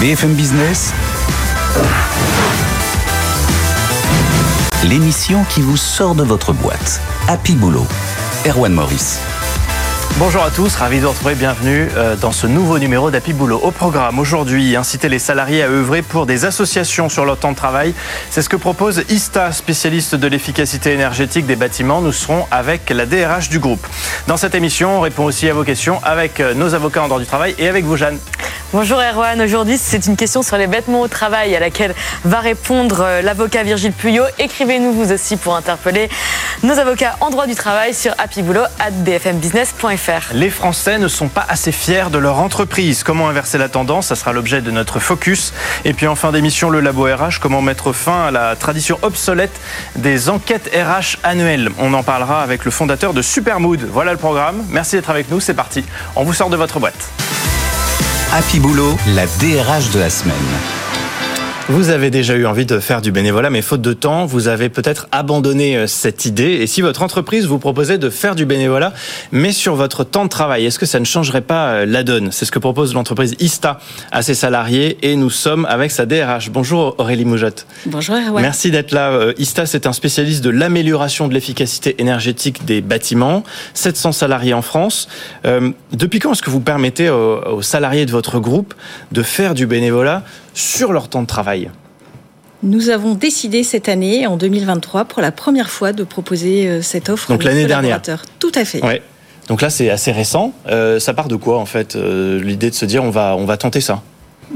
BFM Business, l'émission qui vous sort de votre boîte. Happy Boulot. Erwan Maurice. Bonjour à tous, ravi de vous retrouver, bienvenue euh, dans ce nouveau numéro d'Happy Boulot. Au programme aujourd'hui, inciter les salariés à œuvrer pour des associations sur leur temps de travail. C'est ce que propose ISTA, spécialiste de l'efficacité énergétique des bâtiments. Nous serons avec la DRH du groupe. Dans cette émission, on répond aussi à vos questions avec euh, nos avocats en droit du travail et avec vous, Jeanne. Bonjour Erwan, aujourd'hui c'est une question sur les vêtements au travail à laquelle va répondre euh, l'avocat Virgile Puyot. Écrivez-nous vous aussi pour interpeller nos avocats en droit du travail sur happyboulot@bfmbusiness.fr. Les Français ne sont pas assez fiers de leur entreprise. Comment inverser la tendance? Ça sera l'objet de notre focus. Et puis en fin d'émission, le Labo RH, comment mettre fin à la tradition obsolète des enquêtes RH annuelles? On en parlera avec le fondateur de Supermood. Voilà le programme. Merci d'être avec nous, c'est parti. On vous sort de votre boîte. Happy Boulot, la DRH de la semaine. Vous avez déjà eu envie de faire du bénévolat, mais faute de temps, vous avez peut-être abandonné euh, cette idée. Et si votre entreprise vous proposait de faire du bénévolat, mais sur votre temps de travail, est-ce que ça ne changerait pas euh, la donne? C'est ce que propose l'entreprise ISTA à ses salariés. Et nous sommes avec sa DRH. Bonjour Aurélie Moujotte. Bonjour Erwan. Merci d'être là. Euh, ISTA, c'est un spécialiste de l'amélioration de l'efficacité énergétique des bâtiments. 700 salariés en France. depuis quand est-ce que vous permettez aux salariés de votre groupe de faire du bénévolat sur leur temps de travail nous avons décidé cette année, en 2023, pour la première fois, de proposer euh, cette offre. Donc l'année dernière. Tout à fait. Ouais. Donc là, c'est assez récent. Euh, ça part de quoi, en fait, euh, l'idée de se dire on va, on va tenter ça?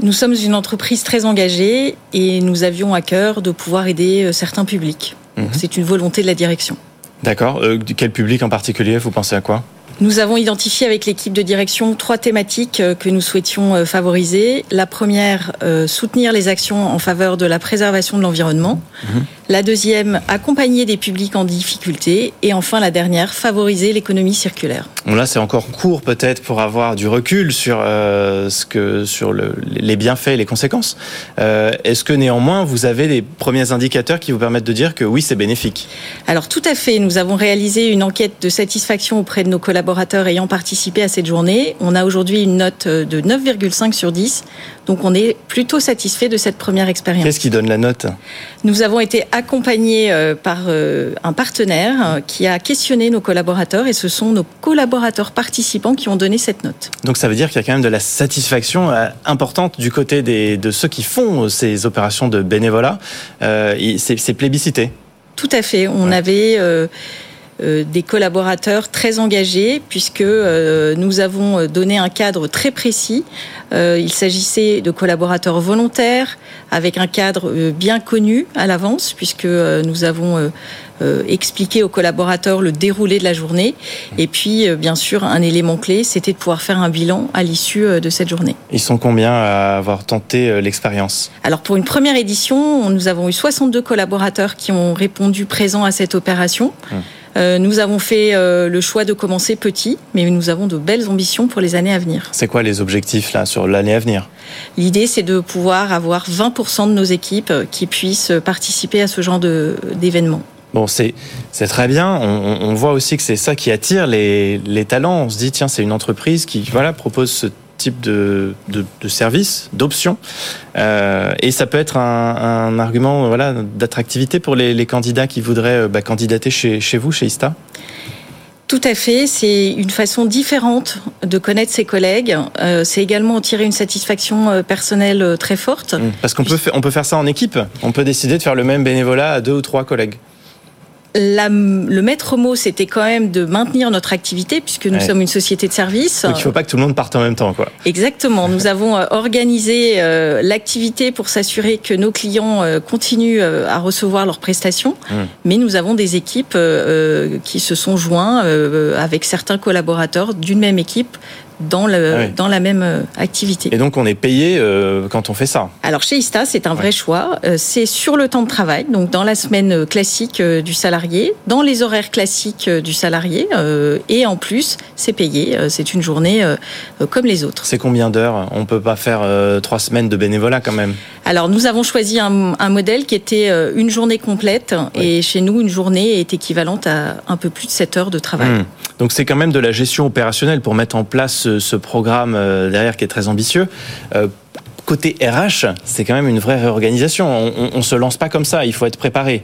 Nous sommes une entreprise très engagée et nous avions à cœur de pouvoir aider certains publics. Mhm. C'est une volonté de la direction. D'accord. quel public en particulier Vous pensez à quoi? Nous avons identifié avec l'équipe de direction trois thématiques euh, que nous souhaitions euh, favoriser. La première, euh, soutenir les actions en faveur de la préservation de l'environnement. Mhm. La deuxième, accompagner des publics en difficulté. Et enfin, la dernière, favoriser l'économie circulaire. Bon, là, c'est encore court peut-être pour avoir du recul sur, ce que, sur le, les bienfaits et les conséquences. Est-ce que néanmoins, vous avez des premiers indicateurs qui vous permettent de dire que oui, c'est bénéfique? Alors tout à fait. Nous avons réalisé une enquête de satisfaction auprès de nos collaborateurs ayant participé à cette journée. On a aujourd'hui une note de 9,5 sur 10. Donc on est plutôt satisfait de cette première expérience. Qu'est-ce qui donne la note? Nous avons été euh, par euh, un partenaire euh, qui a questionné nos collaborateurs et ce sont nos collaborateurs participants qui ont donné cette note. Donc ça veut dire qu'il y a quand même de la satisfaction importante du côté de ceux qui font ces opérations de bénévolat. C'est plébiscité. Tout à fait. On avait euh, des collaborateurs très engagés puisque euh, nous avons donné un cadre très précis. Euh, il s'agissait de collaborateurs volontaires avec un cadre bien connu à l'avance puisque nous avons expliqué aux collaborateurs le déroulé de la journée. Et puis, bien sûr, un élément clé, c'était de pouvoir faire un bilan à l'issue de cette journée. Ils sont combien à avoir tenté l'expérience? Alors, pour une première édition, nous avons eu 62 collaborateurs qui ont répondu présents à cette opération. Hum. Euh, nous avons fait euh, le choix de commencer petit, mais nous avons de belles ambitions pour les années à venir. C'est quoi les objectifs là sur l'année à venir? L'idée, c'est de pouvoir avoir 20% de nos équipes qui puissent participer à ce genre d'événements. Bon, c'est très bien. On, voit aussi que c'est ça qui attire les, les talents. On se dit tiens, c'est une entreprise qui voilà propose ce type de, de, de service, d'option. Euh, et ça peut être un, un argument voilà, d'attractivité pour les, les, candidats qui voudraient euh, bah, candidater chez, chez vous, chez ISTA tout à fait, c'est une façon différente de connaître ses collègues. Euh, c'est également en tirer une satisfaction personnelle très forte. Mmh. Parce qu'on peut, on peut faire ça en équipe. On peut décider de faire le même bénévolat à deux ou trois collègues le maître mot, c'était quand même de maintenir notre activité, puisque nous sommes une société de service. Donc il ne faut pas que tout le monde parte en même temps, quoi. Exactement. Nous avons euh, organisé euh, l'activité pour s'assurer que nos clients euh, continuent à recevoir leurs prestations, hum. mais nous avons des équipes qui se sont joints avec certains collaborateurs d'une même équipe dans, le, ah dans la même euh, activité. Et donc on est payé euh, quand on fait ça Alors chez ISTA, c'est un vrai choix. Euh, c'est sur le temps de travail, donc dans la semaine classique du salarié, dans les horaires classiques du salarié, et en plus, c'est payé. C'est une journée comme les autres. C'est combien d'heures? On peut pas faire trois semaines de bénévolat quand même Alors nous avons choisi un, un modèle qui était une journée complète, et chez nous, une journée est équivalente à un peu plus de 7 heures de travail. Hmm. Donc c'est quand même de la gestion opérationnelle pour mettre en place ce, programme euh, derrière qui est très ambitieux. Euh, côté RH, c'est quand même une vraie réorganisation. On ne se lance pas comme ça, il faut être préparé.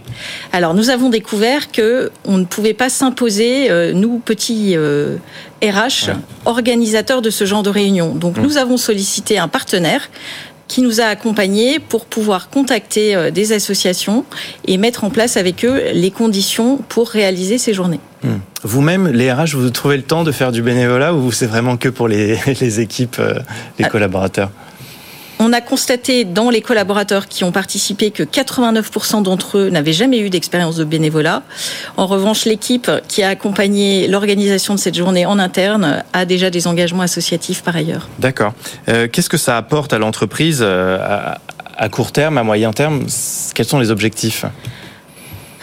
Alors nous avons découvert que on ne pouvait pas s'imposer, euh, nous petits euh, RH, organisateurs de ce genre de réunion. Donc mmh. nous avons sollicité un partenaire qui nous a accompagnés pour pouvoir contacter des associations et mettre en place avec eux les conditions pour réaliser ces journées. Mmh. Vous-même, les RH, vous trouvez le temps de faire du bénévolat ou c'est vraiment que pour les, les équipes, les ah. collaborateurs? On a constaté dans les collaborateurs qui ont participé que 89% d'entre eux n'avaient jamais eu d'expérience de bénévolat. En revanche, l'équipe qui a accompagné l'organisation de cette journée en interne a déjà des engagements associatifs par ailleurs. D'accord. Euh, qu'est-ce que ça apporte à l'entreprise euh, à court terme, à moyen terme? Quels sont les objectifs?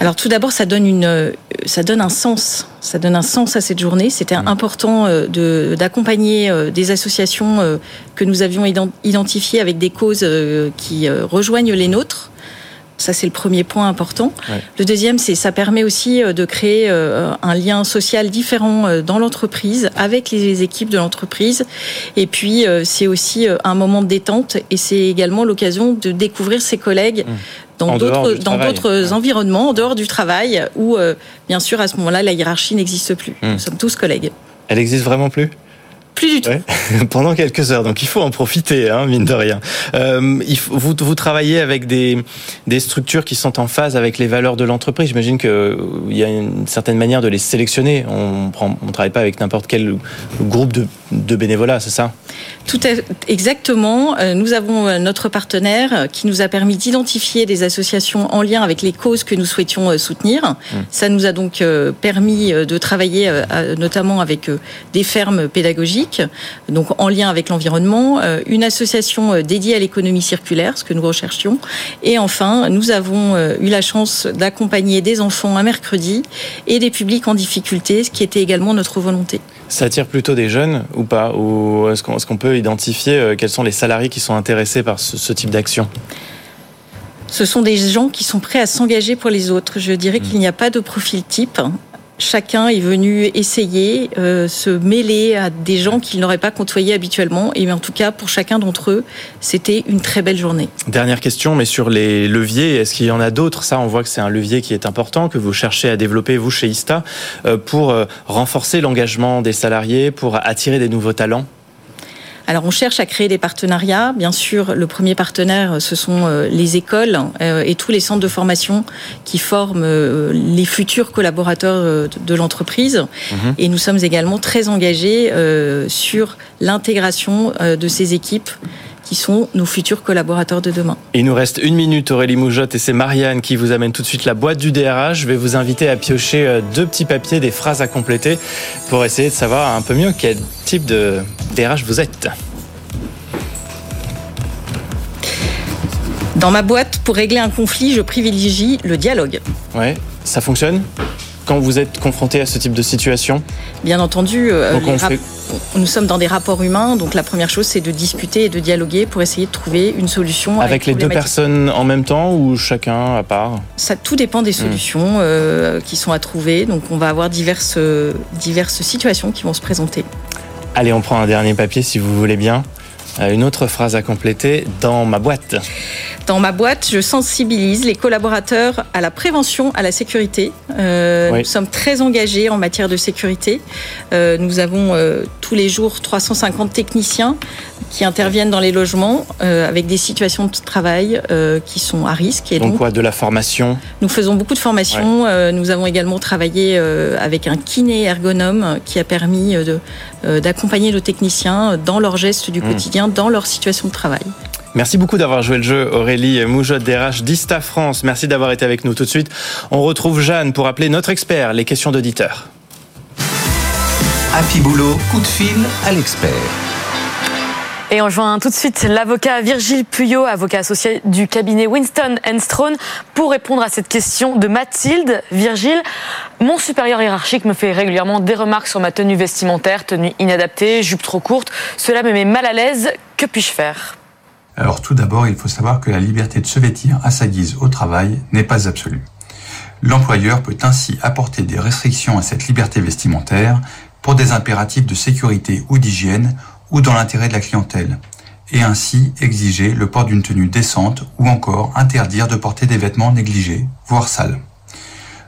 Alors tout d'abord, ça donne une, ça donne un sens, ça donne un sens à cette journée. C'était mmh. important euh, de, d'accompagner euh, des associations euh, que nous avions identifiées avec des causes qui rejoignent les nôtres. Ça, c'est le premier point important. Le deuxième, c'est ça permet aussi de créer un lien social différent dans l'entreprise, avec les équipes de l'entreprise. Et puis, c'est aussi un moment de détente et c'est également l'occasion de découvrir ses collègues. Dans d'autres dans d'autres environnements en dehors du travail où euh, bien sûr à ce moment-là la hiérarchie n'existe plus. Hmm. Nous sommes tous collègues. Elle existe vraiment plus? Plus du tout. Pendant quelques heures, donc il faut en profiter, hein, mine de rien. Euh, il faut, vous, vous travaillez avec des, des structures qui sont en phase avec les valeurs de l'entreprise. J'imagine qu'il euh, y a une certaine manière de les sélectionner. On ne on travaille pas avec n'importe quel groupe de, de bénévolat, c'est ça? Tout est exactement. Euh, nous avons notre partenaire qui nous a permis d'identifier des associations en lien avec les causes que nous souhaitions soutenir. Mmh. Ça nous a donc permis de travailler notamment avec des fermes pédagogiques donc en lien avec l'environnement, euh, une association euh, dédiée à l'économie circulaire, ce que nous recherchions, et enfin, nous avons euh, eu la chance d'accompagner des enfants un mercredi et des publics en difficulté, ce qui était également notre volonté. Ça attire plutôt des jeunes ou pas? Ou est-ce qu'on peut identifier quels sont les salariés qui sont intéressés par ce, type d'action? Ce sont des gens qui sont prêts à s'engager pour les autres. Je dirais mmh. qu'il n'y a pas de profil type chacun est venu essayer, euh, se mêler à des gens qu'il n'aurait pas côtoyés habituellement. Et en tout cas, pour chacun d'entre eux, c'était une très belle journée. Dernière question, mais sur les leviers, est-ce qu'il y en a d'autres? Ça, on voit que c'est un levier qui est important, que vous cherchez à développer, vous, chez ISTA, euh, pour euh, renforcer l'engagement des salariés, pour attirer des nouveaux talents alors on cherche à créer des partenariats. Bien sûr, le premier partenaire, ce sont euh, les écoles euh, et tous les centres de formation qui forment euh, les futurs collaborateurs de l'entreprise. Mhm. Et nous sommes également très engagés sur l'intégration de ces équipes qui sont nos futurs collaborateurs de demain. Il nous reste une minute, Aurélie Moujotte, et c'est Marianne qui vous amène tout de suite la boîte du DRH. Je vais vous inviter à piocher euh, deux petits papiers, des phrases à compléter, pour essayer de savoir un peu mieux quel type de DRH vous êtes. Dans ma boîte, pour régler un conflit, je privilégie le dialogue. Ouais, ça fonctionne? Quand vous êtes confronté à ce type de situation Bien entendu, euh, nous sommes dans des rapports humains, donc la première chose c'est de discuter et de dialoguer pour essayer de trouver une solution. Avec les deux personnes en même temps ou chacun à part Ça tout dépend des hmm. solutions euh, qui sont à trouver, donc on va avoir diverses, diverses situations qui vont se présenter. Allez, on prend un dernier papier si vous voulez bien. Euh, une autre phrase à compléter dans ma boîte. Dans ma boîte, je sensibilise les collaborateurs à la prévention, à la sécurité. Euh, nous sommes très engagés en matière de sécurité. Euh, nous avons tous les jours 350 techniciens qui interviennent dans les logements avec des situations de travail qui sont à risque. Et donc, quoi De la formation? Nous faisons beaucoup de formation. nous avons également travaillé avec un kiné ergonome qui a permis d'accompagner nos techniciens dans leurs gestes du mmh. quotidien dans leur situation de travail. Merci beaucoup d'avoir joué le jeu, Aurélie Moujotte DRH d'Ista France. Merci d'avoir été avec nous tout de suite. On retrouve Jeanne pour appeler notre expert, les questions d'auditeurs. Happy Boulot, coup de fil à l'expert. Et on joint tout de suite l'avocat Virgile Puyot, avocat associé du cabinet Winston Strone, pour répondre à cette question de Mathilde. Virgile, mon supérieur hiérarchique me fait régulièrement des remarques sur ma tenue vestimentaire, tenue inadaptée, jupe trop courte. Cela me met mal à l'aise. Que puis-je faire? Alors tout d'abord, il faut savoir que la liberté de se vêtir à sa guise au travail n'est pas absolue. L'employeur peut ainsi apporter des restrictions à cette liberté vestimentaire pour des impératifs de sécurité ou d'hygiène ou dans l'intérêt de la clientèle. et ainsi exiger le port d'une tenue décente ou encore interdire de porter des vêtements négligés, voire sales.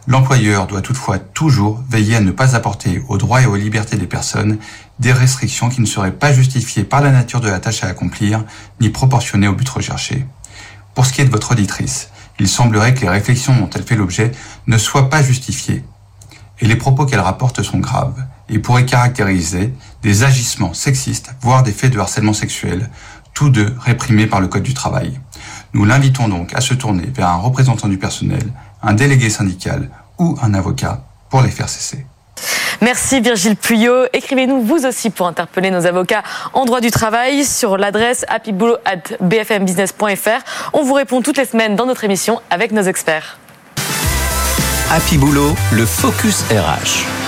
L'employeur doit toutefois toujours veiller à ne pas apporter aux droits et aux libertés des personnes des restrictions qui ne seraient pas justifiées par la nature de la tâche à accomplir ni proportionnées au but recherché. Pour ce qui est de votre auditrice, il semblerait que les réflexions dont elle fait l'objet ne soient pas justifiées. Et les propos qu'elle rapporte sont graves et pourraient caractériser des agissements sexistes, voire des faits de harcèlement sexuel, tous deux réprimés par le Code du travail. Nous l'invitons donc à se tourner vers un représentant du personnel, un délégué syndical ou un avocat pour les faire cesser. Merci Virgile Puyot. Écrivez-nous vous aussi pour interpeller nos avocats en droit du travail sur l'adresse happyboulot@bfmbusiness.fr. On vous répond toutes les semaines dans notre émission avec nos experts. Happy Boulot, le focus RH.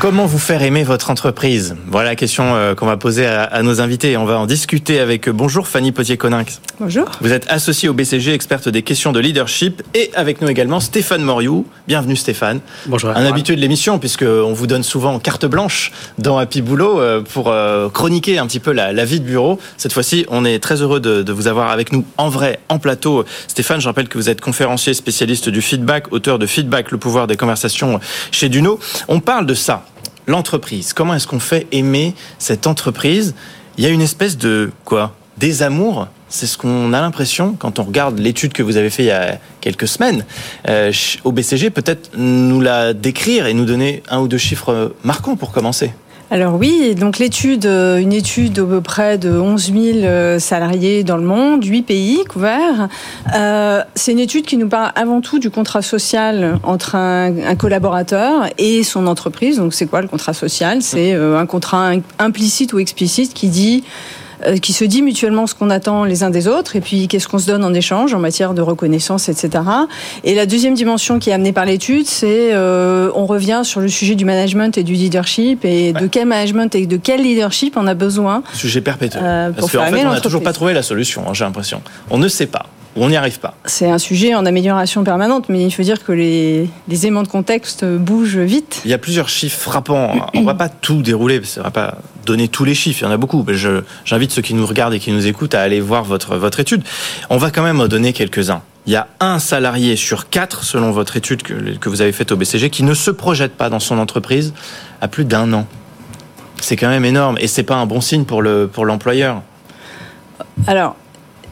Comment vous faire aimer votre entreprise? Voilà la question euh, qu'on va poser à, nos invités. On va en discuter avec euh, bonjour Fanny Potier-Coninx. Bonjour. Vous êtes associée au BCG, experte des questions de leadership, et avec nous également Stéphane Moriou. Bienvenue Stéphane. Bonjour. Un habitué de l'émission puisqu'on vous donne souvent carte blanche dans Happy Boulot euh, pour chroniquer un petit peu la, vie de bureau. Cette fois-ci, on est très heureux de, de, vous avoir avec nous en vrai, en plateau. Stéphane, je rappelle que vous êtes conférencier spécialiste du feedback, auteur de Feedback, le pouvoir des conversations chez Duno. On parle de ça l'entreprise. Comment est-ce qu'on fait aimer cette entreprise? Il y a une espèce de quoi Désamour c'est ce qu'on a l'impression quand on regarde l'étude que vous avez fait il y a quelques semaines euh, au BCG, peut-être nous la décrire et nous donner un ou deux chiffres marquants pour commencer. Alors oui, donc l'étude, euh, une étude de peu près de 11 000 euh, salariés dans le monde, 8 pays couverts. Euh, c'est une étude qui nous parle avant tout du contrat social entre un, un collaborateur et son entreprise. Donc c'est quoi le contrat social? C'est un contrat implicite ou explicite qui dit qui se dit mutuellement ce qu'on attend les uns des autres et puis qu'est-ce qu'on se donne en échange en matière de reconnaissance, etc. Et la deuxième dimension qui est amenée par l'étude, c'est euh, on revient sur le sujet du management et du leadership et de quel management et de quel leadership on a besoin. Sujet perpétuel. Euh, Parce qu'en fait, on n'a toujours pas trouvé la solution, hein, j'ai l'impression. On ne sait pas on n'y arrive pas. C'est un sujet en amélioration permanente, mais il faut dire que les, aimants de contexte bougent vite. Il y a plusieurs chiffres frappants. On ne va pas tout dérouler, on ne va pas donner tous les chiffres, il y en a beaucoup. J'invite ceux qui nous regardent et qui nous écoutent à aller voir votre, votre étude. On va quand même en donner quelques-uns. Il y a un salarié sur quatre, selon votre étude que, que vous avez faite au BCG, qui ne se projette pas dans son entreprise à plus d'un an. C'est quand même énorme et c'est pas un bon signe pour l'employeur. Le, Alors,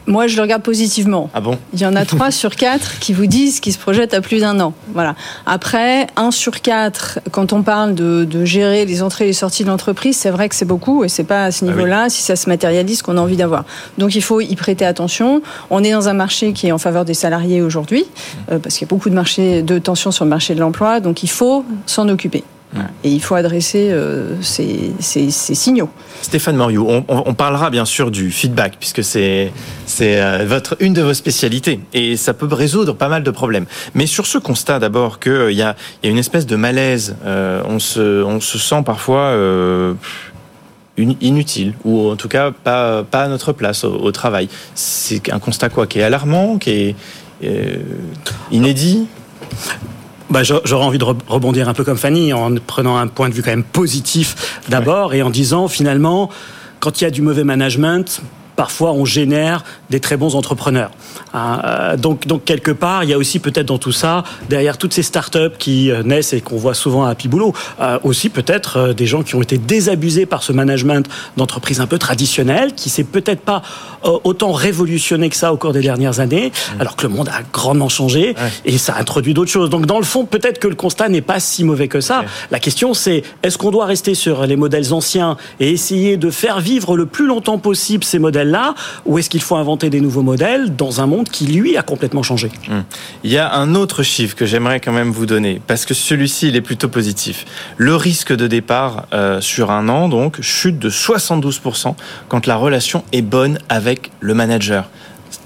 moi, je le regarde positivement. Ah bon? Il y en a trois sur quatre qui vous disent qu'ils se projettent à plus d'un an. Voilà. Après, un sur quatre, quand on parle de, de gérer les entrées et les sorties de l'entreprise, c'est vrai que c'est beaucoup et c'est pas à ce ah niveau-là, si ça se matérialise, qu'on a envie d'avoir. Donc, il faut y prêter attention. On est dans un marché qui est en faveur des salariés aujourd'hui, euh, parce qu'il y a beaucoup de marché, de tensions sur le marché de l'emploi. Donc, il faut s'en occuper. Et il faut adresser euh, ces, signaux. Stéphane Moriou, on, parlera bien sûr du feedback, puisque c'est euh, votre une de vos spécialités, et ça peut résoudre pas mal de problèmes. Mais sur ce constat d'abord qu'il euh, y, a, une espèce de malaise, on, se, on se sent parfois inutile, ou en tout cas pas, pas à notre place au, travail. C'est un constat quoi qui est alarmant, qui est inédit? Bah, J'aurais envie de rebondir un peu comme Fanny en prenant un point de vue quand même positif d'abord et en disant finalement, quand il y a du mauvais management, parfois on génère des très bons entrepreneurs. Hein, euh, donc, donc quelque part, il y a aussi peut-être dans tout ça, derrière toutes ces startups qui euh, naissent et qu'on voit souvent à Happy Boulot, euh, aussi peut-être des gens qui ont été désabusés par ce management d'entreprise un peu traditionnel, qui s'est peut-être pas autant révolutionné que ça au cours des dernières années, mmh. alors que le monde a grandement changé et ça a introduit d'autres choses. Donc dans le fond, peut-être que le constat n'est pas si mauvais que ça. La question c'est, est-ce qu'on doit rester sur les modèles anciens et essayer de faire vivre le plus longtemps possible ces modèles là ou est-ce qu'il faut inventer des nouveaux modèles dans un monde qui, lui, a complètement changé? Hum. Il y a un autre chiffre que j'aimerais quand même vous donner, parce que celui-ci, il est plutôt positif. Le risque de départ euh, sur un an, donc, chute de 72% quand la relation est bonne avec le manager.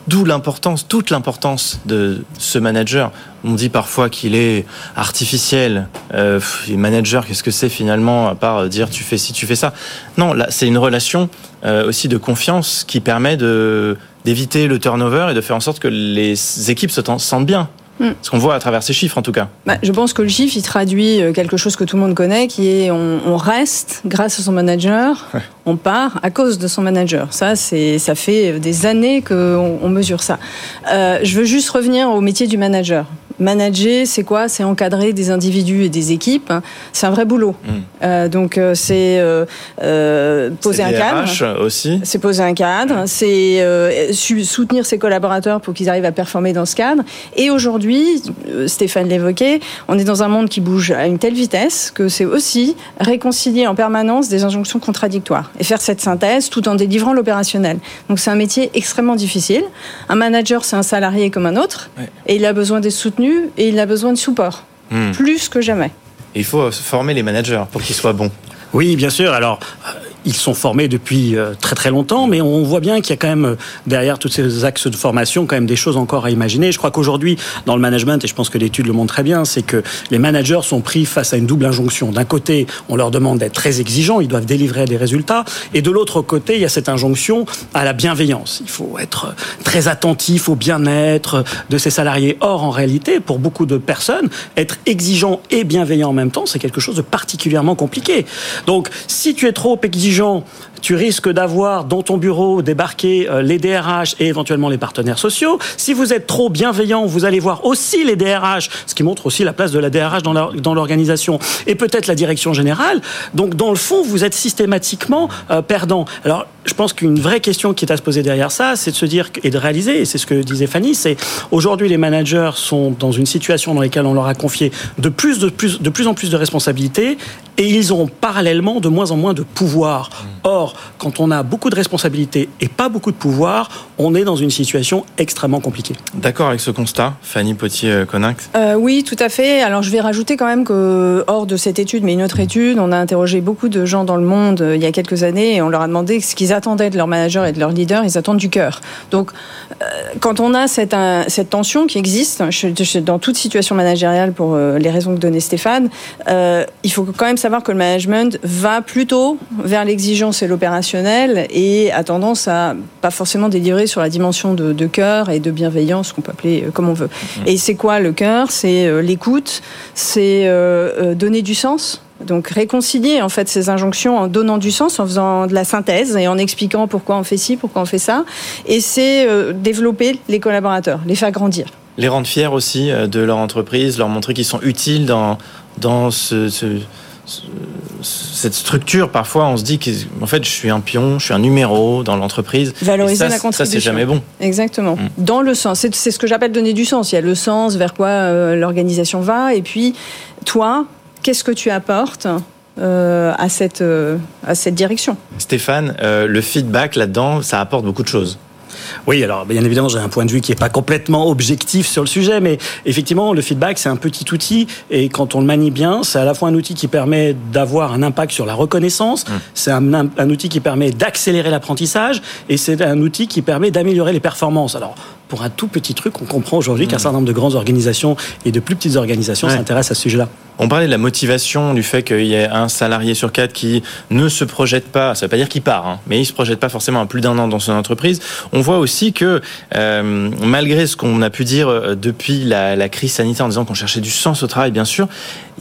D'où l'importance, toute l'importance de ce manager. On dit parfois qu'il est artificiel. Euh, manager, qu'est-ce que c'est finalement, à part dire tu fais ci, tu fais ça? Non, là, c'est une relation euh, aussi de confiance qui permet de d'éviter le turnover et de faire en sorte que les équipes se sentent bien. Mm. Ce qu'on voit à travers ces chiffres, en tout cas. Bah, je pense que le chiffre, il traduit euh, quelque chose que tout le monde connaît, qui est on, reste grâce à son manager, on part à cause de son manager. Ça, c'est, ça fait des années qu'on on mesure ça. Euh, je veux juste revenir au métier du manager. Manager, c'est quoi? C'est encadrer des individus et des équipes. C'est un vrai boulot. Euh, donc euh, c'est euh, euh poser un cadre. aussi. C'est poser un cadre. C'est euh, soutenir ses collaborateurs pour qu'ils arrivent à performer dans ce cadre. Et aujourd'hui, Stéphane l'évoquait, on est dans un monde qui bouge à une telle vitesse que c'est aussi réconcilier en permanence des injonctions contradictoires et faire cette synthèse tout en délivrant l'opérationnel. Donc c'est un métier extrêmement difficile. Un manager, c'est un salarié comme un autre, et il a besoin d'être soutenu et il a besoin de support, hmm. plus que jamais. il faut former les managers pour qu'ils soient bons. Oui, bien sûr. Alors, ils sont formés depuis euh, très très longtemps, mais on voit bien qu'il y a quand même euh, derrière tous ces axes de formation quand même des choses encore à imaginer. Je crois qu'aujourd'hui, dans le management, et je pense que l'étude le montre très bien, c'est que les managers sont pris face à une double injonction. D'un côté, on leur demande d'être très exigeants, ils doivent délivrer des résultats, et de l'autre côté, il y a cette injonction à la bienveillance. Il faut être très attentif au bien-être de ses salariés. Or, en réalité, pour beaucoup de personnes, être exigeant et bienveillant en même temps, c'est quelque chose de particulièrement compliqué. Donc, si tu es trop exigeant, Dijon. Tu risques d'avoir dans ton bureau débarquer euh, les DRH et éventuellement les partenaires sociaux. Si vous êtes trop bienveillant, vous allez voir aussi les DRH, ce qui montre aussi la place de la DRH dans l'organisation et peut-être la direction générale. Donc dans le fond, vous êtes systématiquement euh, perdant. Alors je pense qu'une vraie question qui est à se poser derrière ça, c'est de se dire et de réaliser, et c'est ce que disait Fanny, c'est aujourd'hui les managers sont dans une situation dans laquelle on leur a confié de plus, de plus, de plus en plus de responsabilités et ils ont parallèlement de moins en moins de pouvoir. Mm. Or, quand on a beaucoup de responsabilités et pas beaucoup de pouvoir, on est dans une situation extrêmement compliquée. D'accord avec ce constat, Fanny Potier-Coninck? Euh, Oui, tout à fait. Alors, je vais rajouter quand même que, hors de cette étude, mais une autre étude, on a interrogé beaucoup de gens dans le monde euh, il y a quelques années et on leur a demandé ce qu'ils attendaient de leur manager et de leur leader. Ils attendent du cœur. Donc, euh, quand on a cette, cette tension qui existe dans toute situation managériale pour les raisons que donnait Stéphane, il faut quand même savoir que le management va plutôt vers l'exigence et l'opérationnel et a tendance à pas forcément délivrer sur la dimension de, cœur et de bienveillance qu'on peut appeler euh, comme on veut. Mhm. Et c'est quoi le cœur? C'est euh, l'écoute, c'est euh, donner du sens. Donc réconcilier en fait ces injonctions en donnant du sens, en faisant de la synthèse et en expliquant pourquoi on fait ci, pourquoi on fait ça. Et c'est développer les collaborateurs, les faire grandir. Les rendre fiers aussi de leur entreprise, leur montrer qu'ils sont utiles dans, dans ce cette structure, parfois, on se dit qu'en fait, je suis un pion, je suis un numéro dans l'entreprise. Valoriser la contribution. Ça, c'est jamais bon. Exactement. Mm. Dans le sens. C'est ce que j'appelle donner du sens. Il y a le sens vers quoi euh, l'organisation va. Et puis, toi, qu'est-ce que tu apportes euh, à, cette, euh, à cette direction? Stéphane, le feedback là-dedans, ça apporte beaucoup de choses. Oui, alors bien évidemment, j'ai un point de vue qui n'est pas complètement objectif sur le sujet, mais effectivement, le feedback, c'est un petit outil, et quand on le manie bien, c'est à la fois un outil qui permet d'avoir un impact sur la reconnaissance, mmh. c'est un, un, outil qui permet d'accélérer l'apprentissage, et c'est un outil qui permet d'améliorer les performances. Alors, pour un tout petit truc, on comprend aujourd'hui qu'un mmh. certain nombre de grandes organisations et de plus petites organisations s'intéressent à ce sujet-là. On parlait de la motivation, du fait qu'il y ait un salarié sur quatre qui ne se projette pas, ça ne veut pas dire qu'il part, hein, mais il ne se projette pas forcément à plus d'un an dans son entreprise. On voit aussi que euh, malgré ce qu'on a pu dire euh, depuis la, la crise sanitaire en disant qu'on cherchait du sens au travail, bien sûr,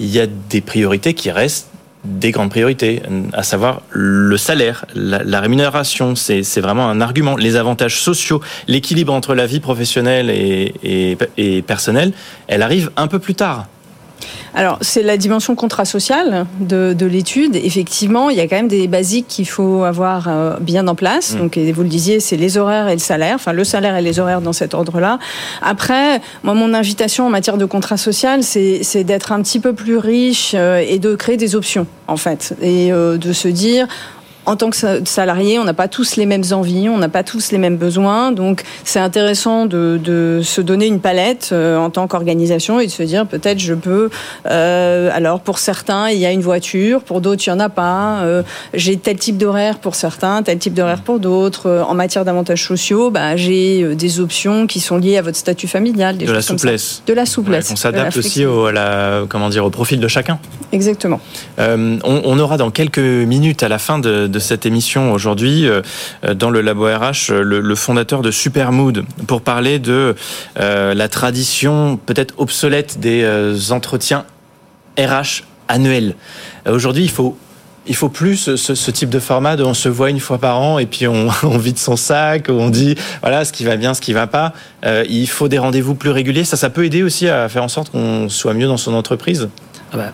il y a des priorités qui restent des grandes priorités, à savoir le salaire, la, rémunération, c'est vraiment un argument. Les avantages sociaux, l'équilibre entre la vie professionnelle et, et, et personnelle, elle arrive un peu plus tard. Alors, c'est la dimension contrat social de, l'étude. Effectivement, il y a quand même des basiques qu'il faut avoir euh, bien en place. Mm. Donc, vous le disiez, c'est les horaires et le salaire. Enfin, le salaire et les horaires dans cet ordre-là. Après, moi, mon invitation en matière de contrat social, c'est d'être un petit peu plus riche euh, et de créer des options, en fait. Et euh, de se dire, en tant que salarié, on n'a pas tous les mêmes envies, on n'a pas tous les mêmes besoins. Donc, c'est intéressant de, se donner une palette euh, en tant qu'organisation et de se dire peut-être je peux. Euh, alors, pour certains, il y a une voiture, pour d'autres, il n'y en a pas. Euh, j'ai tel type d'horaire pour certains, tel type d'horaire pour d'autres. en matière d'avantages sociaux, bah, j'ai des options qui sont liées à votre statut familial. de, la souplesse. de la souplesse. on s'adapte aussi au, la, comment dire, au profil de chacun. Exactement. on, on, aura dans quelques minutes à la fin de de, cette émission aujourd'hui dans le Labo RH le, fondateur de Supermood pour parler de la tradition peut-être obsolète des entretiens RH annuels. Aujourd'hui, il faut il faut plus ce, type de format de on se voit une fois par an et puis on, vide son sac, on dit voilà ce qui va bien, ce qui va pas. Euh, il faut des rendez-vous plus réguliers. Ça, ça peut aider aussi à faire en sorte qu'on soit mieux dans son entreprise? Ah bah,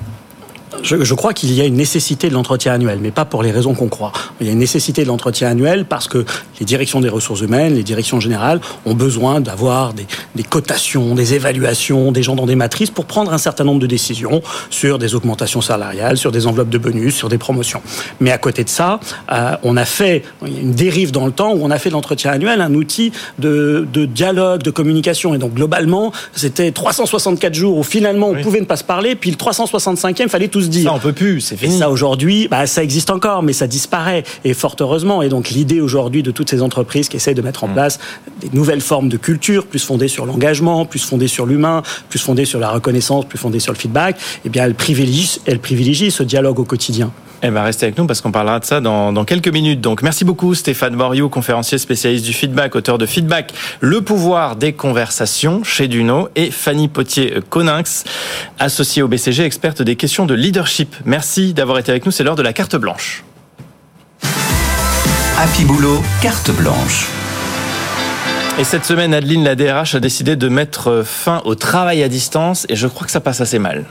je, crois qu'il y a une nécessité de l'entretien annuel, mais pas pour les raisons qu'on croit. Il y a une nécessité de l'entretien annuel parce que les directions des ressources humaines, les directions générales ont besoin d'avoir des, cotations, des évaluations, des gens dans des matrices pour prendre un certain nombre de décisions sur des augmentations salariales, sur des enveloppes de bonus, sur des promotions. Mais à côté de ça, euh, on a fait une dérive dans le temps où on a fait l'entretien annuel un outil de, dialogue, de communication. Et donc globalement, c'était 364 jours où finalement on pouvait ne pas se parler, puis le 365e, fallait tous ça, on peut plus, c'est fini. Et ça, aujourd'hui, bah, ça existe encore, mais ça disparaît. Et fort heureusement. Et donc, l'idée aujourd'hui de toutes ces entreprises qui essayent de mettre en mm. place des nouvelles formes de culture, plus fondées sur l'engagement, plus fondées sur l'humain, plus fondées sur la reconnaissance, plus fondées sur le feedback, eh bien, elles privilégient, elles privilégient ce dialogue au quotidien. Elle va rester avec nous parce qu'on parlera de ça dans, dans, quelques minutes. Donc merci beaucoup Stéphane Moriou, conférencier spécialiste du feedback, auteur de Feedback, le pouvoir des conversations chez Duno et Fanny Potier-Coninx, associée au BCG, experte des questions de leadership. Merci d'avoir été avec nous, c'est l'heure de la carte blanche. Happy Boulot, carte blanche. Et cette semaine, Adeline, la DRH, a décidé de mettre fin au travail à distance et je crois que ça passe assez mal.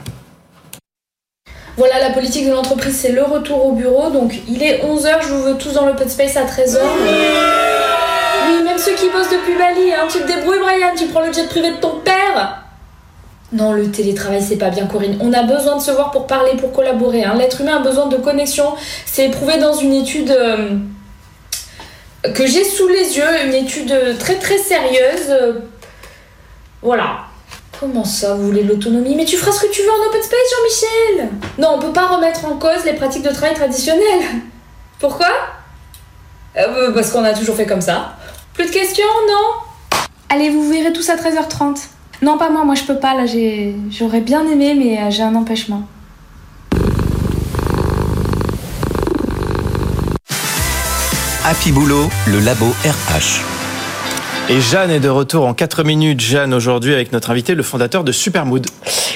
Voilà, la politique de l'entreprise, c'est le retour au bureau. Donc, il est 11h, je vous veux tous dans l'open space à 13h. Oui, même ceux qui bossent depuis Bali, hein. tu te débrouilles, Brian, tu prends le jet privé de ton père. Non, le télétravail, c'est pas bien, Corinne. On a besoin de se voir pour parler, pour collaborer. Hein. L'être humain a besoin de connexion. C'est prouvé dans une étude euh, que j'ai sous les yeux, une étude très très sérieuse. Voilà. Comment ça, vous voulez l'autonomie? Mais tu feras ce que tu veux en open space, Jean-Michel Non, on peut pas remettre en cause les pratiques de travail traditionnelles. Pourquoi? Euh, Parce qu'on a toujours fait comme ça. Plus de questions, non? Allez, vous verrez tous à 13h30. Non, pas moi, moi je peux pas, là j'aurais bien aimé, mais euh, j'ai un empêchement. Happy Boulot, le labo RH. Et Jeanne est de retour en 4 minutes. Jeanne, aujourd'hui, avec notre invité, le fondateur de Supermood.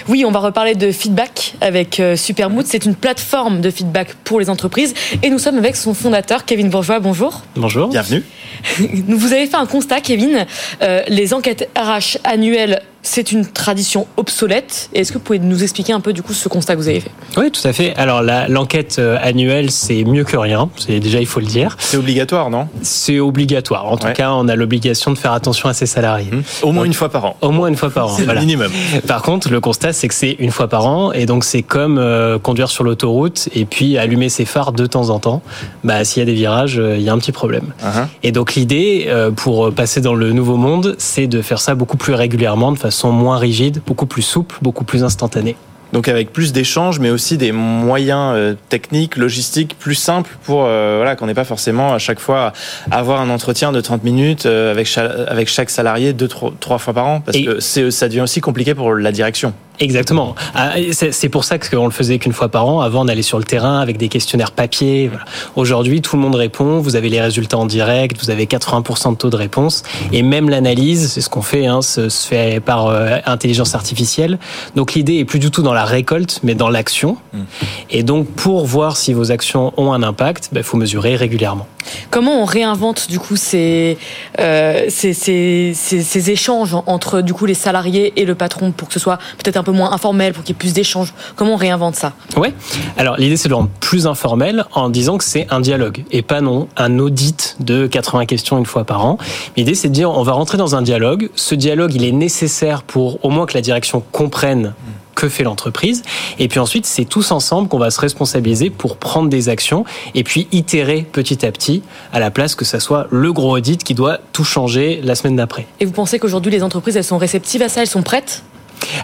Oui, on va reparler de feedback avec euh, Supermood. C'est une plateforme de feedback pour les entreprises. Et nous sommes avec son fondateur, Kevin Bourgeois. Bonjour. Bonjour. Bienvenue. Vous avez fait un constat, Kevin. Euh, les enquêtes RH annuelles c'est une tradition obsolète. Est-ce que vous pouvez nous expliquer un peu du coup ce constat que vous avez fait? Oui, tout à fait. Alors l'enquête euh, annuelle, c'est mieux que rien. C'est déjà il faut le dire. C'est obligatoire, non? C'est obligatoire. En tout cas, on a l'obligation de faire attention à ses salariés. Mmh. Au moins une fois par an. Au moins une fois par an. C'est le minimum. Par contre, le constat, c'est que c'est une fois par an, et donc c'est comme euh, conduire sur l'autoroute et puis allumer ses phares de temps en temps. Bah, s'il y a des virages, euh, il y a un petit problème. Uh-huh. Et donc l'idée, pour passer dans le nouveau monde, c'est de faire ça beaucoup plus régulièrement, de façon sont moins rigides, beaucoup plus souples, beaucoup plus instantanés. Donc avec plus d'échanges, mais aussi des moyens euh, techniques, logistiques plus simples pour euh, voilà qu'on n'ait pas forcément à chaque fois avoir un entretien de 30 minutes euh, avec chaque, avec chaque salarié deux trois, fois par an parce que ça devient aussi compliqué pour la direction. Exactement. Ah, c'est pour ça qu'on le faisait qu'une fois par an. Avant, on allait sur le terrain avec des questionnaires papier. Aujourd'hui, tout le monde répond. Vous avez les résultats en direct. Vous avez 80% de taux de réponse. Et même l'analyse, c'est ce qu'on fait, hein, se, fait par euh, intelligence artificielle. Donc l'idée est plus du tout dans la récolte, mais dans l'action. Hmm. Et donc, pour voir si vos actions ont un impact, il ben, faut mesurer régulièrement. Comment on réinvente du coup ces, euh, ces, ces, ces, échanges entre du coup les salariés et le patron pour que ce soit peut-être un peu moins informel, pour qu'il y ait plus d'échanges Comment on réinvente ça? Ouais. Alors l'idée c'est de rendre plus informel en disant que c'est un dialogue et pas non un audit de 80 questions une fois par an. L'idée c'est de dire on va rentrer dans un dialogue. Ce dialogue il est nécessaire pour au moins que la direction comprenne que fait l'entreprise. Et puis ensuite, c'est tous ensemble qu'on va se responsabiliser pour prendre des actions et puis itérer petit à petit à la place que ça soit le gros audit qui doit tout changer la semaine d'après. Et vous pensez qu'aujourd'hui, les entreprises, elles sont réceptives à ça? Elles sont prêtes?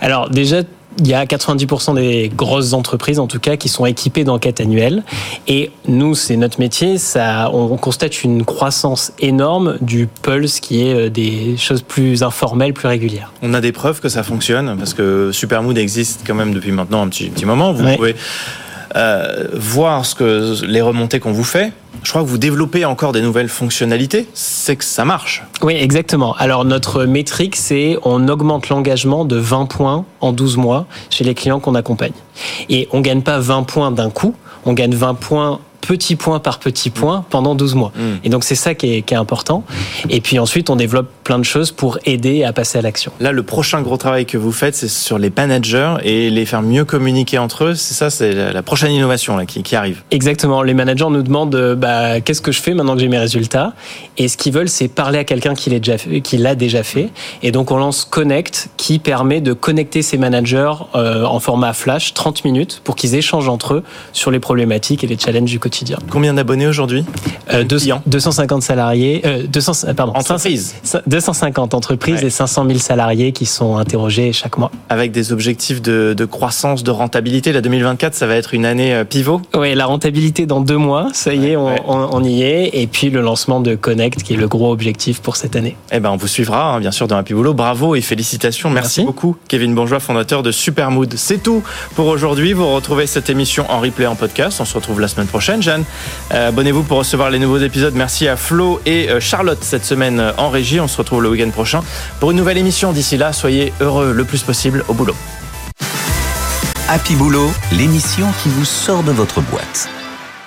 Alors déjà, il y a 90% des grosses entreprises, en tout cas, qui sont équipées d'enquêtes annuelles. Et nous, c'est notre métier. Ça, on constate une croissance énorme du pulse, qui est euh, des choses plus informelles, plus régulières. On a des preuves que ça fonctionne, parce que Supermood existe quand même depuis maintenant un petit, petit moment. Vous pouvez euh, voir ce que les remontées qu'on vous fait je crois que vous développez encore des nouvelles fonctionnalités, c'est que ça marche. Oui, exactement. Alors notre métrique, c'est on augmente l'engagement de 20 points en 12 mois chez les clients qu'on accompagne. Et on gagne pas 20 points d'un coup, on gagne 20 points petit point par petit point pendant 12 mois. Mm. Et donc c'est ça qui est, qui est important. Et puis ensuite, on développe plein de choses pour aider à passer à l'action. Là, le prochain gros travail que vous faites, c'est sur les managers et les faire mieux communiquer entre eux. C'est ça, c'est la prochaine innovation là, qui, qui arrive. Exactement. Les managers nous demandent euh, bah, qu'est-ce que je fais maintenant que j'ai mes résultats? Et ce qu'ils veulent, c'est parler à quelqu'un qui l'a déjà, fait- qui l'a déjà fait. Et donc, on lance Connect, qui permet de connecter ces managers euh, en format flash, 30 minutes, pour qu'ils échangent entre eux sur les problématiques et les challenges du quotidien. Combien d'abonnés aujourd'hui Euh, deux- clients 250 salariés, euh, 200, euh, pardon, Entreprises. 500 250 entreprises Ouais. et 500 000 salariés qui sont interrogés chaque mois. Avec des objectifs de, de croissance, de rentabilité. La 2024, ça va être une année euh, pivot? Oui, la rentabilité dans deux mois, ça y est, on, Ouais. on- on y est. Et puis le lancement de Connect, qui est le gros objectif pour cette année. Eh ben, on vous suivra, hein, bien sûr, dans Happy Boulot. Bravo et félicitations. Merci, Merci. beaucoup, Kevin Bourgeois, fondateur de Supermood. C'est tout pour aujourd'hui. Vous retrouvez cette émission en replay en podcast. On se retrouve la semaine prochaine, Jeanne. Euh, Abonnez-vous pour recevoir les nouveaux épisodes. Merci à Flo et euh, Charlotte cette semaine euh, en régie. On se retrouve le week-end prochain pour une nouvelle émission. D'ici là, soyez heureux le plus possible au boulot. Happy Boulot, l'émission qui vous sort de votre boîte.